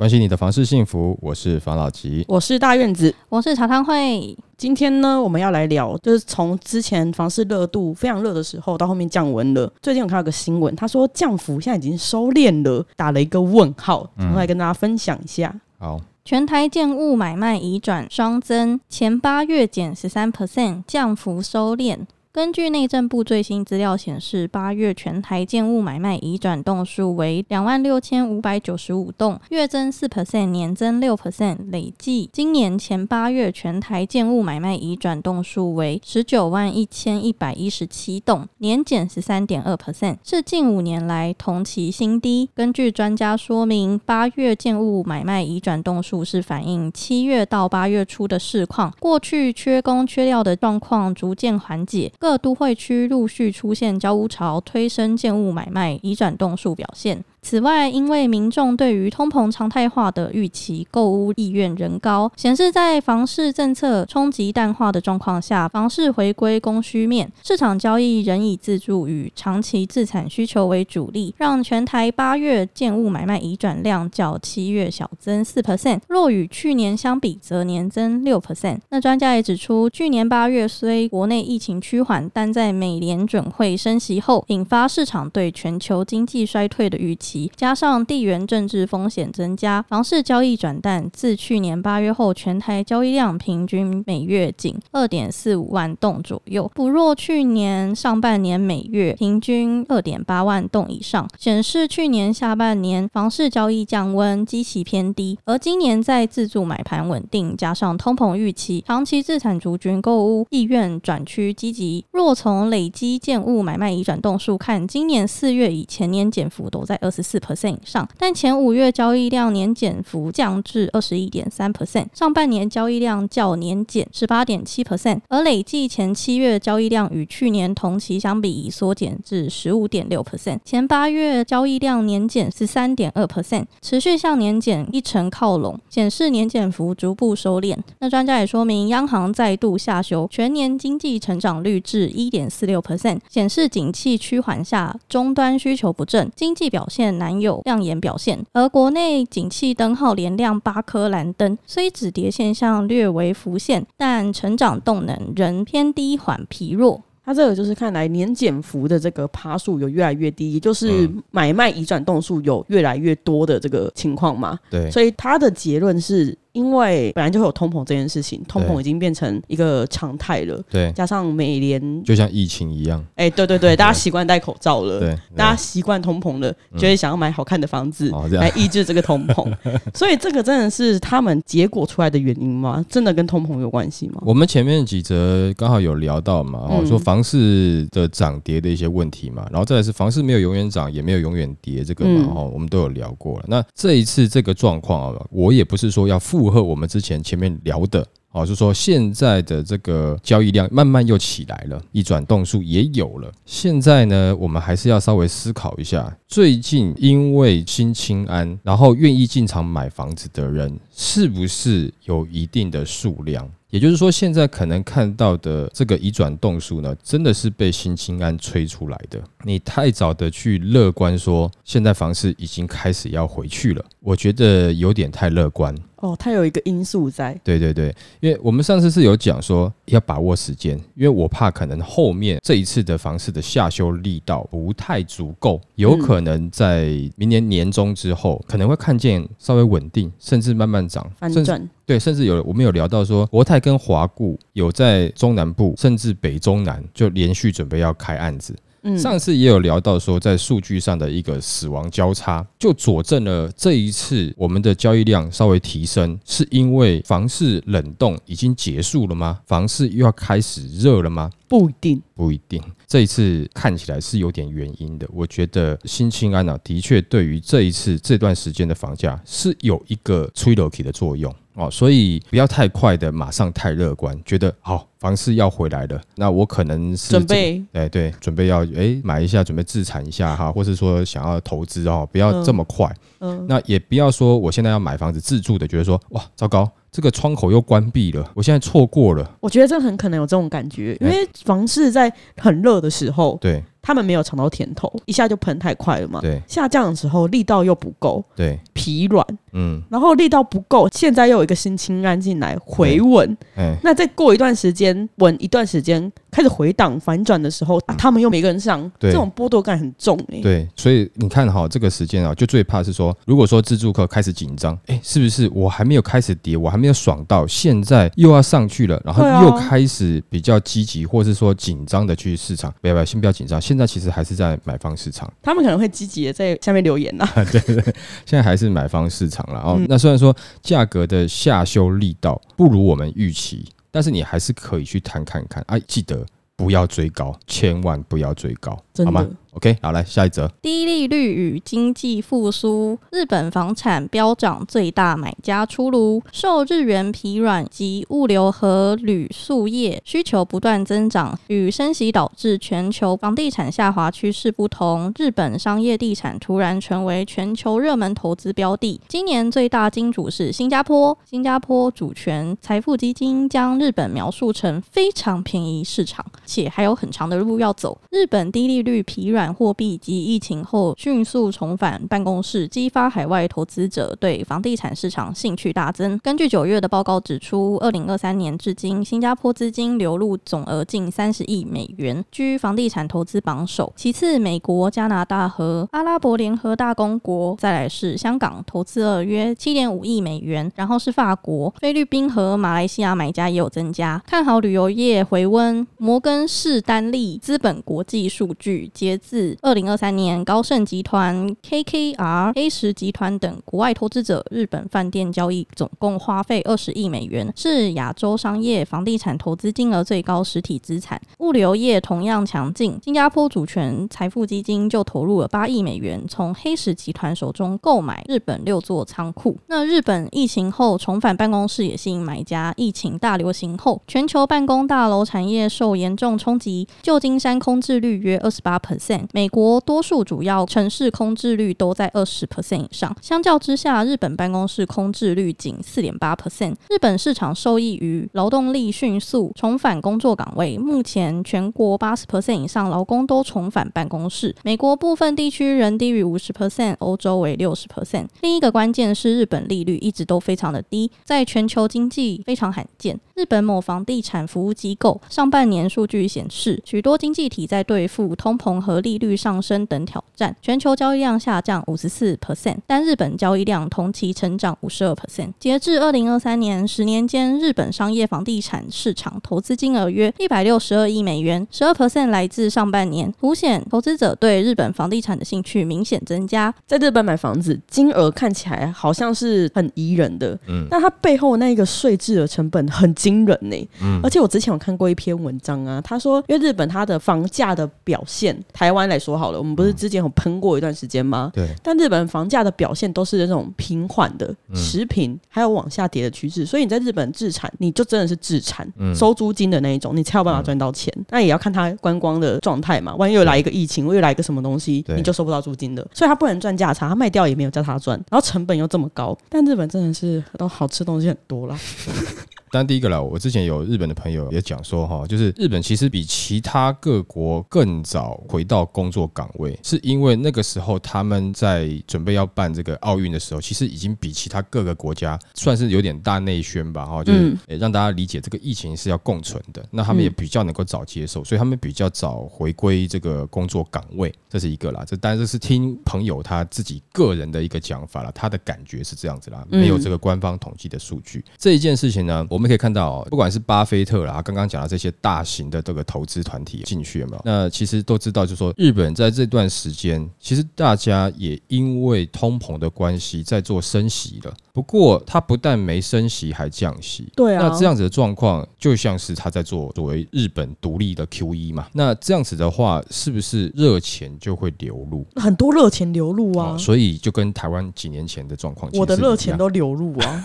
关心你的房事幸福，我是房老吉，我是大院子，我是茶汤会。今天呢，我们要来聊，就是从之前房市热度非常热的时候，到后面降温了。最近我看到个新闻，他说降幅现在已经收敛了，打了一个问号，我来跟大家分享一下。嗯、好，全台建物买卖移转双增，前八月减十三 percent，降幅收敛。根据内政部最新资料显示，八月全台建物买卖移转栋数为两万六千五百九十五栋，月增四 percent，年增六 percent，累计今年前八月全台建物买卖移转栋数为十九万一千一百一十七栋，年减十三点二 percent，是近五年来同期新低。根据专家说明，八月建物买卖移转栋数是反映七月到八月初的市况，过去缺工缺料的状况逐渐缓解。各都会区陆续出现交屋潮，推升建物买卖以转动数表现。此外，因为民众对于通膨常态化的预期，购屋意愿仍高，显示在房市政策冲击淡化的状况下，房市回归供需面，市场交易仍以自住与长期自产需求为主力，让全台八月建物买卖移转量较七月小增四 percent，若与去年相比，则年增六 percent。那专家也指出，去年八月虽国内疫情趋缓，但在美联准会升息后，引发市场对全球经济衰退的预期。加上地缘政治风险增加，房市交易转淡。自去年八月后，全台交易量平均每月仅二点四五万栋左右，不若去年上半年每月平均二点八万栋以上，显示去年下半年房市交易降温，基期偏低。而今年在自住买盘稳定，加上通膨预期，长期自产族群购屋意愿转趋积极。若从累积建物买卖移转栋数看，今年四月以前年减幅都在二十。四 percent 以上，但前五月交易量年减幅降至二十一点三 percent，上半年交易量较年减十八点七 percent，而累计前七月交易量与去年同期相比已缩减至十五点六 percent，前八月交易量年减十三点二 percent，持续向年减一成靠拢，显示年减幅逐步收敛。那专家也说明，央行再度下修全年经济成长率至一点四六 percent，显示景气趋缓下终端需求不振，经济表现难有亮眼表现，而国内景气灯号连亮八颗蓝灯，虽止跌现象略微浮现，但成长动能仍偏低缓疲弱。它这个就是看来年减幅的这个趴数有越来越低，也就是买卖移转动数有越来越多的这个情况嘛。对，所以它的结论是。因为本来就会有通膨这件事情，通膨已经变成一个常态了。对，加上美联就像疫情一样，哎、欸，对对 对，大家习惯戴口罩了，对，大家习惯通膨了，就会想要买好看的房子来抑制这个通膨。哦、所以这个真的是他们结果出来的原因吗？真的跟通膨有关系吗？我们前面几则刚好有聊到嘛，哦，说房市的涨跌的一些问题嘛，然后再来是房市没有永远涨，也没有永远跌，这个嘛，哦，我们都有聊过了。那这一次这个状况啊，我也不是说要附和我们之前。前面聊的，哦，就是说现在的这个交易量慢慢又起来了，移转动数也有了。现在呢，我们还是要稍微思考一下，最近因为新清安，然后愿意进场买房子的人，是不是有一定的数量？也就是说，现在可能看到的这个移转动数呢，真的是被新清安吹出来的。你太早的去乐观说，现在房市已经开始要回去了，我觉得有点太乐观。哦，它有一个因素在。对对对，因为我们上次是有讲说要把握时间，因为我怕可能后面这一次的房市的下修力道不太足够，有可能在明年年中之后可能会看见稍微稳定，甚至慢慢涨，反转。对，甚至有我们有聊到说，国泰跟华固有在中南部甚至北中南就连续准备要开案子。上次也有聊到说，在数据上的一个死亡交叉，就佐证了这一次我们的交易量稍微提升，是因为房市冷冻已经结束了吗？房市又要开始热了吗？不一定，不一定。这一次看起来是有点原因的。我觉得新青安啊，的确对于这一次这段时间的房价是有一个催楼体的作用。哦，所以不要太快的马上太乐观，觉得好房市要回来了，那我可能是、准备，哎对，准备要哎买一下，准备自产一下哈，或是说想要投资哦，不要这么快，嗯，那也不要说我现在要买房子自住的，觉得说哇糟糕。这个窗口又关闭了，我现在错过了。我觉得这很可能有这种感觉，因为房市在很热的时候，对。他们没有尝到甜头，一下就喷太快了嘛。对，下降的时候力道又不够，对，疲软，嗯，然后力道不够，现在又有一个新青安进来回稳，哎，那再过一段时间稳一段时间，开始回档反转的时候，啊，他们又没跟上，对，这种剥夺感很重哎、欸。对，所以你看哈，这个时间啊，就最怕是说，如果说自助客开始紧张，哎，是不是我还没有开始跌，我还没有爽到，现在又要上去了，然后又开始比较积极，或是说紧张的去市场，不要不要，先不要紧张，现在其实还是在买方市场，他们可能会积极的在下面留言 呐、对对，现在还是买方市场了哦。嗯、那虽然说价格的下修力道不如我们预期，但是你还是可以去谈看看啊，记得不要追高，千万不要追高，好吗？OK，好，来下一则。低利率与经济复苏，日本房产飙涨，最大买家出炉。受日元疲软及物流和铝塑业需求不断增长，与升息导致全球房地产下滑趋势不同，日本商业地产突然成为全球热门投资标的。今年最大金主是新加坡，新加坡主权财富基金将日本描述成非常便宜市场，且还有很长的路要走。日本低利率疲软。货币及疫情后迅速重返办公室，激发海外投资者对房地产市场兴趣大增。根据九月的报告指出，二零二三年至今，新加坡资金流入总额近三十亿美元，居房地产投资榜首。其次，美国、加拿大和阿拉伯联合大公国，再来是香港，投资额约七点五亿美元。然后是法国、菲律宾和马来西亚买家也有增加。看好旅游业回温。摩根士丹利资本国际数据截至二零二三年，高盛集团、KKR、A 十集团等国外投资者日本饭店交易总共花费二十亿美元，是亚洲商业房地产投资金额最高实体资产。物流业同样强劲，新加坡主权财富基金就投入了八亿美元，从黑石集团手中购买日本六座仓库。那日本疫情后重返办公室也吸引买家。疫情大流行后，全球办公大楼产业受严重冲击，旧金山空置率约二十八 percent。美国多数主要城市空置率都在二十 percent 以上，相较之下，日本办公室空置率仅四点八 percent。日本市场受益于劳动力迅速重返工作岗位，目前全国八十 percent 以上劳工都重返办公室。美国部分地区仍低于五十 percent，欧洲为六十 percent。另一个关键是日本利率一直都非常的低，在全球经济非常罕见。日本某房地产服务机构上半年数据显示，许多经济体在对付通膨和利率上升等挑战，全球交易量下降五十四 percent，但日本交易量同期成长五十二 percent。截至二零二三年，十年间日本商业房地产市场投资金额约一百六十二亿美元，十二 percent 来自上半年，凸显投资者对日本房地产的兴趣明显增加。在日本买房子，金额看起来好像是很宜人的，嗯，但它背后那个税制的成本很惊人呢、欸。嗯，而且我之前有看过一篇文章啊，他说，因为日本它的房价的表现，台湾来说好了，我们不是之前有喷过一段时间吗？对。但日本房价的表现都是那种平缓的、持平，还有往下跌的趋势。所以你在日本自产，你就真的是自产，收租金的那一种，你才有办法赚到钱。那也要看它观光的状态嘛。万一又来一个疫情，又来一个什么东西，你就收不到租金的。所以它不能赚价差，它卖掉也没有叫它赚，然后成本又这么高。但日本真的是都好吃的东西很多啦。但第一个啦，我之前有日本的朋友也讲说哈，就是日本其实比其他各国更早回到工作岗位，是因为那个时候他们在准备要办这个奥运的时候，其实已经比其他各个国家算是有点大内宣吧哈，就是让大家理解这个疫情是要共存的，那他们也比较能够早接受，所以他们比较早回归这个工作岗位，这是一个啦。这当然这是听朋友他自己个人的一个讲法了，他的感觉是这样子啦，没有这个官方统计的数据。这一件事情呢，我。我们可以看到，不管是巴菲特啦，刚刚讲的这些大型的这个投资团体进去有没有？那其实都知道，就是说日本在这段时间，其实大家也因为通膨的关系在做升息了。不过它不但没升息，还降息。对啊，那这样子的状况就像是他在做作为日本独立的 QE 嘛。那这样子的话，是不是热钱就会流入？很多热钱流入啊，哦，所以就跟台湾几年前的状况，我的热钱都流入啊。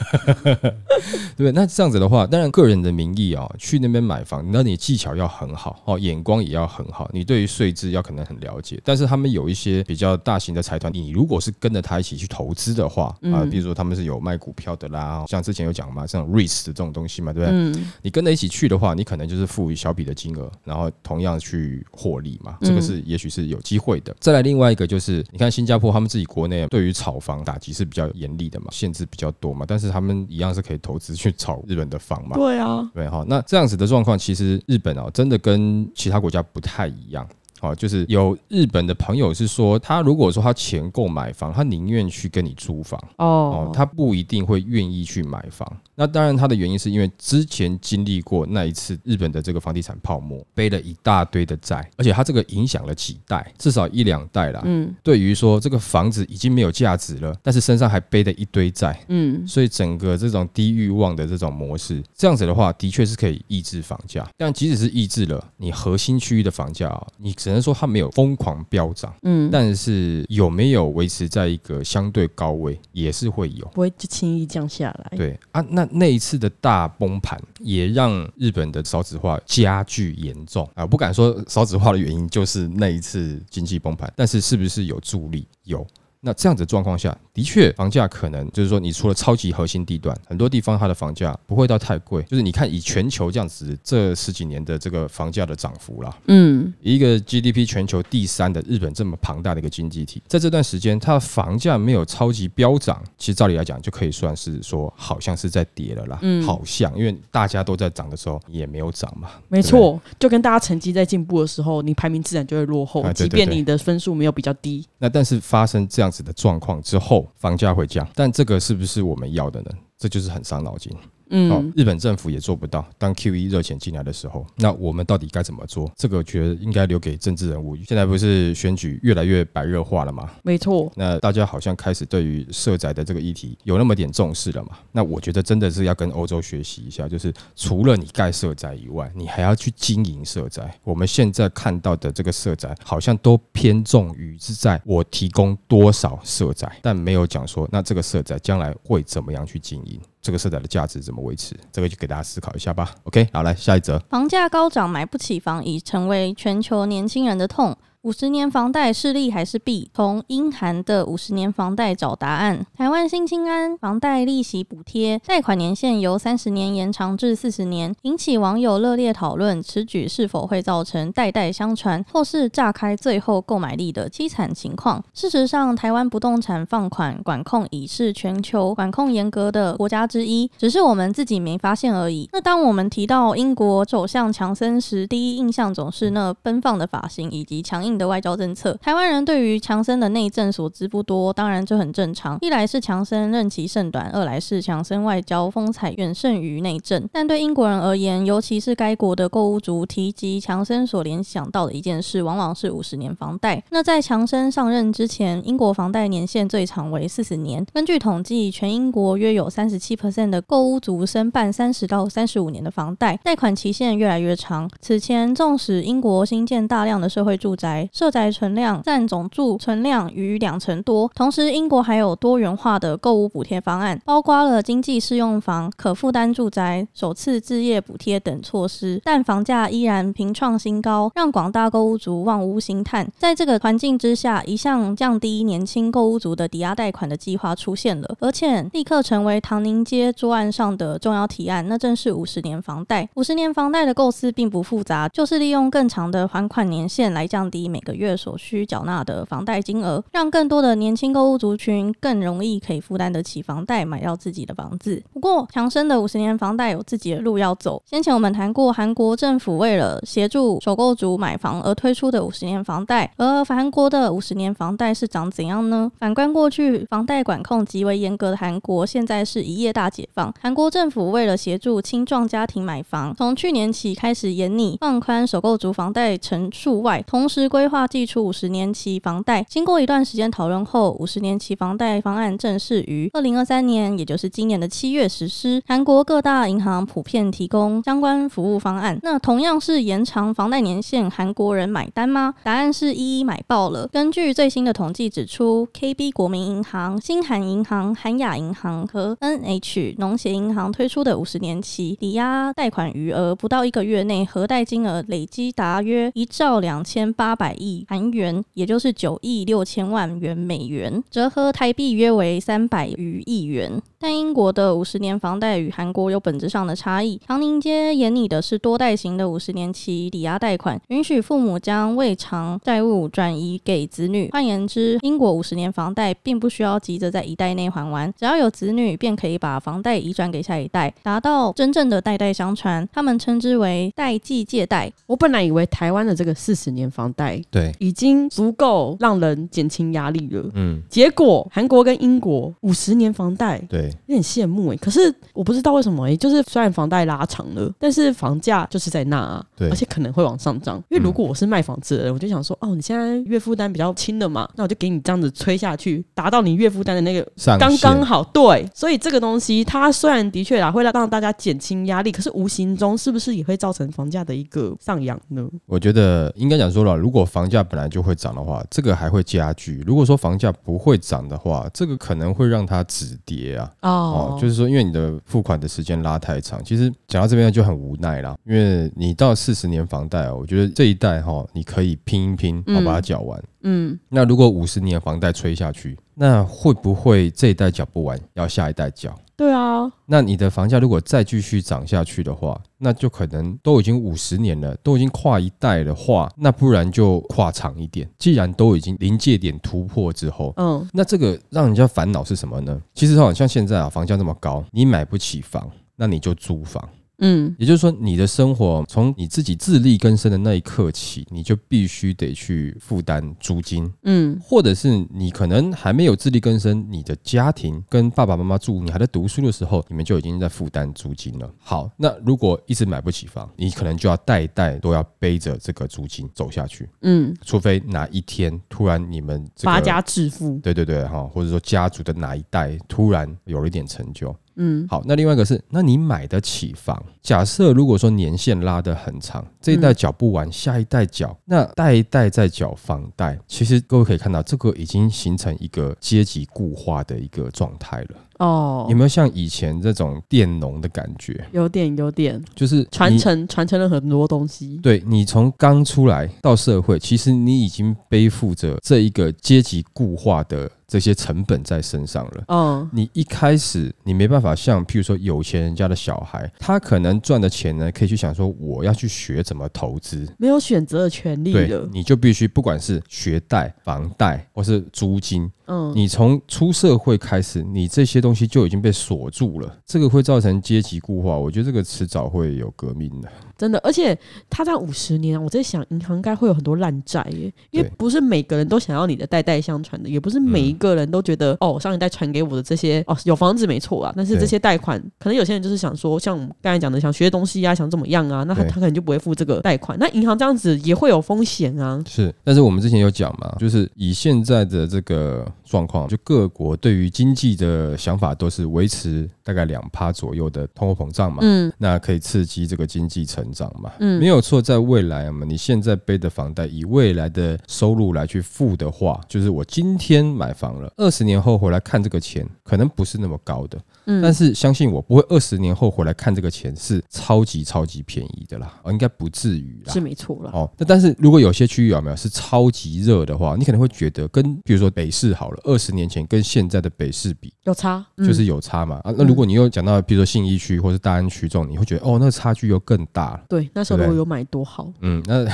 对，那这样子的话，当然个人的名义啊，哦，去那边买房，那你技巧要很好哦，眼光也要很好，你对于税制要可能很了解。但是他们有一些比较大型的财团，你如果是跟着他一起去投资的话啊，比如说他们是有卖股票的啦，像之前有讲嘛，像 REITs 的这种东西嘛，对不对？嗯，你跟着一起去的话，你可能就是付一小笔的金额，然后同样去获利嘛，这个是也许是有机会的。再来另外一个就是，你看新加坡他们自己国内对于炒房打击是比较严厉的嘛，限制比较多嘛，但是他们一样是可以投资去炒日本的房嘛。对啊，对哈，那这样子的状况，其实日本啊，真的跟其他国家不太一样。好，就是有日本的朋友是说，他如果说他钱够买房，他宁愿去跟你租房哦，他不一定会愿意去买房。那当然，他的原因是因为之前经历过那一次日本的这个房地产泡沫，背了一大堆的债，而且他这个影响了几代，至少一两代啦。嗯，对于说这个房子已经没有价值了，但是身上还背着一堆债，嗯，所以整个这种低欲望的这种模式，这样子的话，的确是可以抑制房价。但即使是抑制了，你核心区域的房价啊，你。只能说它没有疯狂飙涨，嗯，但是有没有维持在一个相对高位，也是会有，不会就轻易降下来。对啊，那那一次的大崩盘，也让日本的少子化加剧严重啊。不敢说少子化的原因就是那一次经济崩盘，但是是不是有助力？有。那这样子状况下的确，房价可能就是说，你除了超级核心地段，很多地方它的房价不会到太贵。就是你看，以全球这样子这十几年的这个房价的涨幅啦，嗯，一个 GDP 全球第三的日本这么庞大的一个经济体，在这段时间它的房价没有超级飙涨，其实照理来讲就可以算是说好像是在跌了啦，嗯，好像因为大家都在涨的时候也没有涨嘛，没错，就跟大家成绩在进步的时候，你排名自然就会落后，即便你的分数没有比较低，那但是发生这样的状况之后，房价会降，但这个是不是我们要的呢？这就是很伤脑筋。嗯，好，日本政府也做不到。当 QE 热钱进来的时候，那我们到底该怎么做？这个我觉得应该留给政治人物。现在不是选举越来越白热化了吗？没错。那大家好像开始对于社宅的这个议题有那么点重视了嘛？那我觉得真的是要跟欧洲学习一下，就是除了你盖社宅以外，你还要去经营社宅。我们现在看到的这个社宅，好像都偏重于是在我提供多少社宅，但没有讲说那这个社宅将来会怎么样去经营。这个色彩的价值怎么维持？这个就给大家思考一下吧。OK，好，来下一则。房价高涨，买不起房已成为全球年轻人的痛。五十年房贷是利还是弊？从英韩的五十年房贷找答案。台湾新青安房贷利息补贴贷款年限由三十年延长至四十年，引起网友热烈讨论。此举是否会造成代代相传，或是炸开最后购买力的凄惨情况？事实上，台湾不动产放款管控已是全球管控严格的国家之一，只是我们自己没发现而已。那当我们提到英国首相强森时，第一印象总是那奔放的发型以及强硬的外交政策，台湾人对于强森的内政所知不多，当然这很正常。一来是强森任期甚短，二来是强森外交风采远胜于内政。但对英国人而言，尤其是该国的购屋族，提及强森所联想到的一件事，往往是五十年房贷。那在强森上任之前，英国房贷年限最长为四十年。根据统计，全英国约有三十七 percent 的购屋族申办三十到三十五年的房贷，贷款期限越来越长。此前，纵使英国新建大量的社会住宅，社宅存量占总住存量逾两成多，同时英国还有多元化的购屋补贴方案，包括了经济适用房、可负担住宅、首次置业补贴等措施，但房价依然频创新高，让广大购物族望屋兴叹。在这个环境之下，一项降低年轻购屋族的抵押贷款的计划出现了，而且立刻成为唐宁街桌案上的重要提案，那正是五十年房贷。五十年房贷的构思并不复杂，就是利用更长的还款年限来降低每个月所需缴纳的房贷金额，让更多的年轻购物族群更容易可以负担得起房贷，买到自己的房子。不过，强生的五十年房贷有自己的路要走。先前我们谈过，韩国政府为了协助首购族买房而推出的五十年房贷，而韩国的五十年房贷是长怎样呢？反观过去，房贷管控极为严格的韩国，现在是一夜大解放。韩国政府为了协助青壮家庭买房，从去年起开始严拟放宽首购族房贷成数外，同时规规划祭出五十年期房贷。经过一段时间讨论后，五十年期房贷方案正式于二零二三年，也就是今年的七月实施。韩国各大银行普遍提供相关服务方案。那同样是延长房贷年限，韩国人买单吗？答案是一一买爆了。根据最新的统计指出，KB 国民银行、新韩银行、韩亚银行和 NH 农协银行推出的五十年期抵押贷款余额，不到一个月内核贷金额累积达约一兆两千八百百亿韩元，也就是九亿六千万元美元，折合台币约为三百余亿元。但英国的五十年房贷与韩国有本质上的差异。唐宁街研拟的是多贷型的五十年期抵押贷款，允许父母将未偿债务转移给子女。换言之，英国五十年房贷并不需要急着在一代内还完，只要有子女，便可以把房贷移转给下一代，达到真正的代代相传。他们称之为代际借贷。我本来以为台湾的这个四十年房贷，对，已经足够让人减轻压力了。嗯，结果韩国跟英国五十年房贷，对，有点羡慕哎。可是我不知道为什么哎，就是虽然房贷拉长了，但是房价就是在那啊，对，而且可能会往上涨。因为如果我是卖房子的人，我就想说，哦，你现在月负担比较轻的嘛，那我就给你这样子催下去，达到你月负担的那个刚刚好。对，所以这个东西它虽然的确啊会让让大家减轻压力，可是无形中是不是也会造成房价的一个上扬呢？我觉得应该讲说了，如果房价本来就会涨的话，这个还会加剧；如果说房价不会涨的话，这个可能会让它止跌啊。哦，哦，就是说，因为你的付款的时间拉太长，其实讲到这边就很无奈啦。因为你到四十年房贷哦，我觉得这一代哈、哦，你可以拼一拼，好把它缴完。嗯，那如果五十年房贷催下去，那会不会这一代缴不完，要下一代缴？对啊，那你的房价如果再继续涨下去的话，那就可能都已经五十年了，都已经跨一代的话，那不然就跨长一点。既然都已经临界点突破之后，嗯，那这个让人家烦恼是什么呢？其实好像现在啊，房价这么高，你买不起房，那你就租房。嗯，也就是说，你的生活从你自己自力更生的那一刻起，你就必须得去负担租金。嗯，或者是你可能还没有自力更生，你的家庭跟爸爸妈妈住，你还在读书的时候，你们就已经在负担租金了。好，那如果一直买不起房，你可能就要代代都要背着这个租金走下去。嗯，除非哪一天突然你们发家致富，对对对哈，或者说家族的哪一代突然有了一点成就。嗯，好，那另外一个是，那你买得起房？假设如果说年限拉得很长，这一代缴不完，下一代缴，那代一代在缴房贷，其实各位可以看到，这个已经形成一个阶级固化的一个状态了。哦，有没有像以前这种佃农的感觉？有点，有点，就是传承传承了很多东西。对，你从刚出来到社会，其实你已经背负着这一个阶级固化的这些成本在身上了。嗯，你一开始你没办法像譬如说有钱人家的小孩，他可能赚的钱呢，可以去想说我要去学怎么投资，没有选择的权利了。对，你就必须不管是学贷、房贷或是租金。嗯，你从出社会开始，你这些东西就已经被锁住了，这个会造成阶级固化。我觉得这个迟早会有革命的，真的。而且他在五十年，我在想，银行应该会有很多烂债耶，因为不是每个人都想要你的代代相传的，也不是每一个人都觉得、嗯、哦，上一代传给我的这些哦，有房子没错啊，但是这些贷款，可能有些人就是想说，像我们刚才讲的，想学东西啊，想怎么样啊，那他他可能就不会付这个贷款。那银行这样子也会有风险啊。是，但是我们之前有讲嘛，就是以现在的这个。状况就各国对于经济的想法都是维持大概两趴左右的通货膨胀嘛，嗯，那可以刺激这个经济成长嘛，嗯，没有错，在未来嘛，你现在背的房贷以未来的收入来去付的话，就是我今天买房了，二十年后回来看这个钱，可能不是那么高的。嗯，但是相信我，不会二十年后回来看这个钱是超级超级便宜的啦，哦，应该不至于啦，是没错啦。哦，那但是如果有些区域有没有是超级热的话，你可能会觉得跟比如说北市好了，二十年前跟现在的北市比有差，就是有差嘛。啊，那如果你又讲到比如说信义区或是大安区这种，你会觉得哦，那差距又更大。对，那时候如果有买多好。嗯，那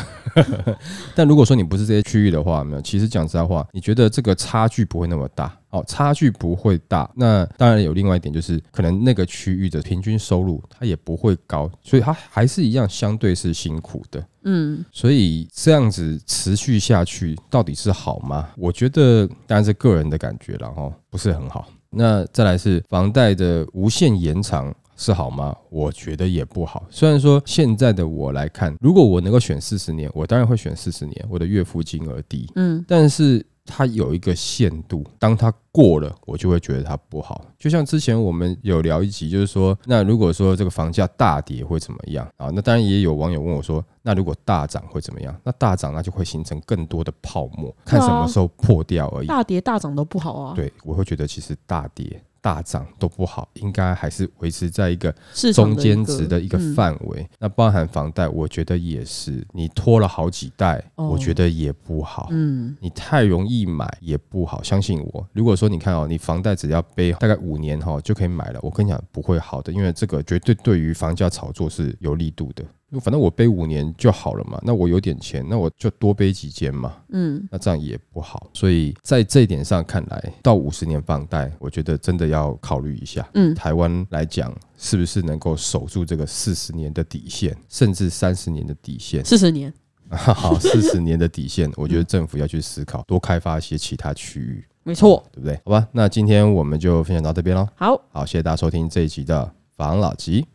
但如果说你不是这些区域的话，没有，其实讲实在话，你觉得这个差距不会那么大。哦，差距不会大。那当然有另外一点，就是可能那个区域的平均收入它也不会高，所以它还是一样相对是辛苦的。嗯，所以这样子持续下去到底是好吗？我觉得当然是个人的感觉了哈，不是很好。那再来是房贷的无限延长。是好吗？我觉得也不好。虽然说现在的我来看，如果我能够选四十年，我当然会选四十年。我的月付金额低，嗯，但是。它有一个限度，当它过了，我就会觉得它不好。就像之前我们有聊一集，就是说，那如果说这个房价大跌会怎么样啊？那当然也有网友问我说，那如果大涨会怎么样？那大涨那就会形成更多的泡沫，看什么时候破掉而已。大跌大涨都不好啊。对，我会觉得其实大跌。大涨都不好，应该还是维持在一个中间值的一个范围。那包含房贷，我觉得也是，你拖了好几代，我觉得也不好。嗯，你太容易买也不好。相信我，如果说你看哦，你房贷只要背大概五年哈就可以买了，我跟你讲不会好的，因为这个绝对对于房价炒作是有力度的。反正我背五年就好了嘛，那我有点钱，那我就多背几间嘛。嗯，那这样也不好，所以在这一点上看来，到五十年放贷，我觉得真的要考虑一下。嗯，台湾来讲，是不是能够守住这个四十年的底线，甚至三十年的底线？四十年，好，四十年的底线，我觉得政府要去思考，多开发一些其他区域。没错，对不对？好吧，那今天我们就分享到这边喽。好，好，谢谢大家收听这一集的房老吉。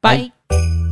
拜。thank you